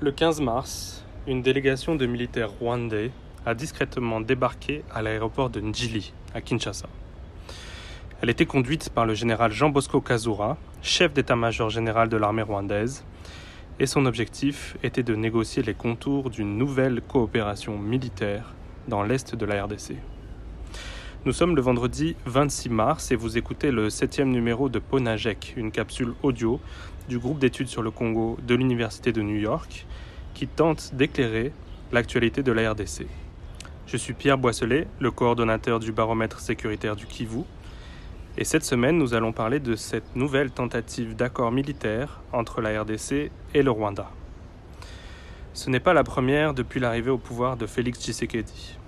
Le 15 mars, une délégation de militaires rwandais a discrètement débarqué à l'aéroport de Njili, à Kinshasa. Elle était conduite par le général Jean Bosco Kazura, chef d'état-major général de l'armée rwandaise, et son objectif était de négocier les contours d'une nouvelle coopération militaire dans l'est de la RDC. Nous sommes le vendredi 26 mars et vous écoutez le septième numéro de Ponajek, une capsule audio du groupe d'études sur le Congo de l'Université de New York qui tente d'éclairer l'actualité de la RDC. Je suis Pierre Boisselet, le coordonnateur du baromètre sécuritaire du Kivu, et cette semaine, nous allons parler de cette nouvelle tentative d'accord militaire entre la RDC et le Rwanda. Ce n'est pas la première depuis l'arrivée au pouvoir de Félix Tshisekedi.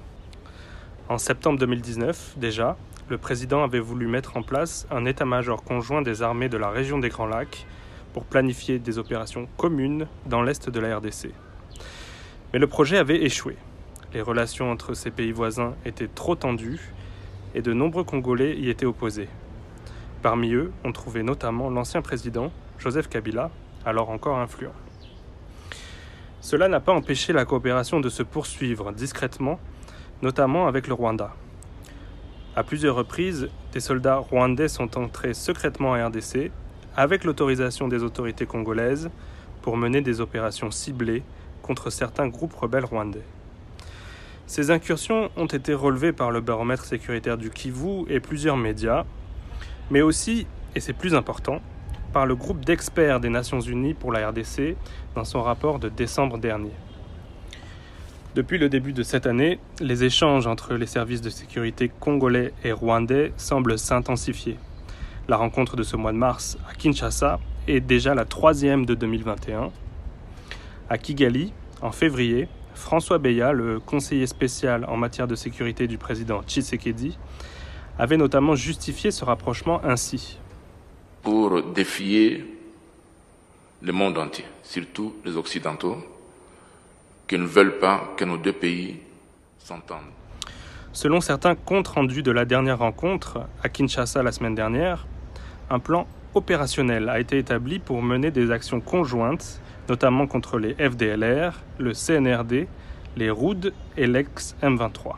En septembre 2019, déjà, le président avait voulu mettre en place un état-major conjoint des armées de la région des Grands Lacs pour planifier des opérations communes dans l'est de la RDC. Mais le projet avait échoué. Les relations entre ces pays voisins étaient trop tendues et de nombreux Congolais y étaient opposés. Parmi eux, on trouvait notamment l'ancien président, Joseph Kabila, alors encore influent. Cela n'a pas empêché la coopération de se poursuivre discrètement, notamment avec le Rwanda. À plusieurs reprises, des soldats rwandais sont entrés secrètement en RDC, avec l'autorisation des autorités congolaises, pour mener des opérations ciblées contre certains groupes rebelles rwandais. Ces incursions ont été relevées par le baromètre sécuritaire du Kivu et plusieurs médias, mais aussi, et c'est plus important, par le groupe d'experts des Nations Unies pour la RDC dans son rapport de décembre dernier. Depuis le début de cette année, les échanges entre les services de sécurité congolais et rwandais semblent s'intensifier. La rencontre de ce mois de mars à Kinshasa est déjà la troisième de 2021. À Kigali, en février, François Beya, le conseiller spécial en matière de sécurité du président Tshisekedi, avait notamment justifié ce rapprochement ainsi. Pour défier le monde entier, surtout les Occidentaux, qui ne veulent pas que nos deux pays s'entendent. Selon certains comptes rendus de la dernière rencontre à Kinshasa la semaine dernière, un plan opérationnel a été établi pour mener des actions conjointes notamment contre les FDLR, le CNRD, les ROUD et l'ex-M23.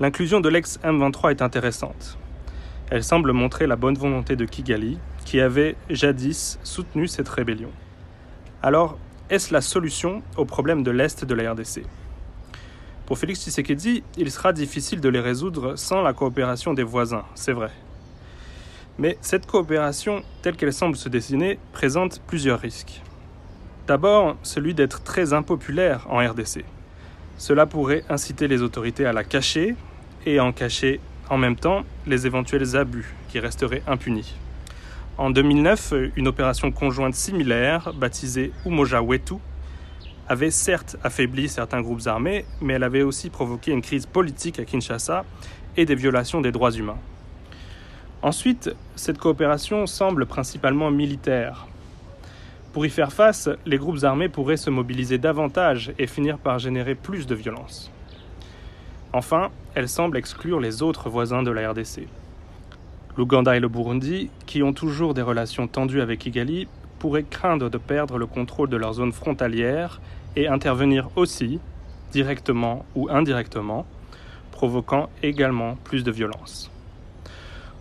L'inclusion de l'ex-M23 est intéressante. Elle semble montrer la bonne volonté de Kigali, qui avait jadis soutenu cette rébellion. Alors, est-ce la solution au problème de l'Est de la RDC Pour Félix Tshisekedi, il sera difficile de les résoudre sans la coopération des voisins, c'est vrai. Mais cette coopération, telle qu'elle semble se dessiner, présente plusieurs risques. D'abord, celui d'être très impopulaire en RDC. Cela pourrait inciter les autorités à la cacher et en cacher en même temps les éventuels abus qui resteraient impunis. En 2009, une opération conjointe similaire, baptisée Umoja Wetu, avait certes affaibli certains groupes armés, mais elle avait aussi provoqué une crise politique à Kinshasa et des violations des droits humains. Ensuite, cette coopération semble principalement militaire, pour y faire face, les groupes armés pourraient se mobiliser davantage et finir par générer plus de violence. Enfin, elle semble exclure les autres voisins de la RDC. L'Ouganda et le Burundi, qui ont toujours des relations tendues avec Kigali, pourraient craindre de perdre le contrôle de leur zone frontalière et intervenir aussi, directement ou indirectement, provoquant également plus de violence.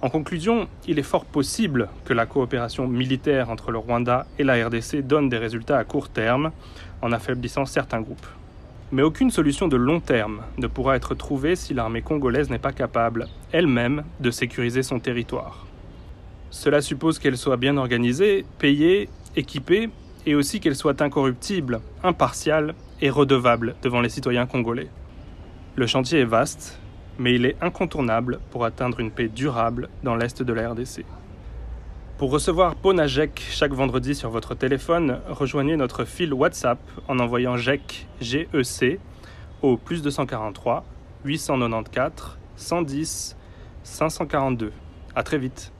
En conclusion, il est fort possible que la coopération militaire entre le Rwanda et la RDC donne des résultats à court terme en affaiblissant certains groupes. Mais aucune solution de long terme ne pourra être trouvée si l'armée congolaise n'est pas capable, elle-même, de sécuriser son territoire. Cela suppose qu'elle soit bien organisée, payée, équipée, et aussi qu'elle soit incorruptible, impartiale et redevable devant les citoyens congolais. Le chantier est vaste, mais il est incontournable pour atteindre une paix durable dans l'Est de la RDC. Pour recevoir Ponajek chaque vendredi sur votre téléphone, rejoignez notre fil WhatsApp en envoyant GEC, GEC au plus 243 894 110 542. A très vite.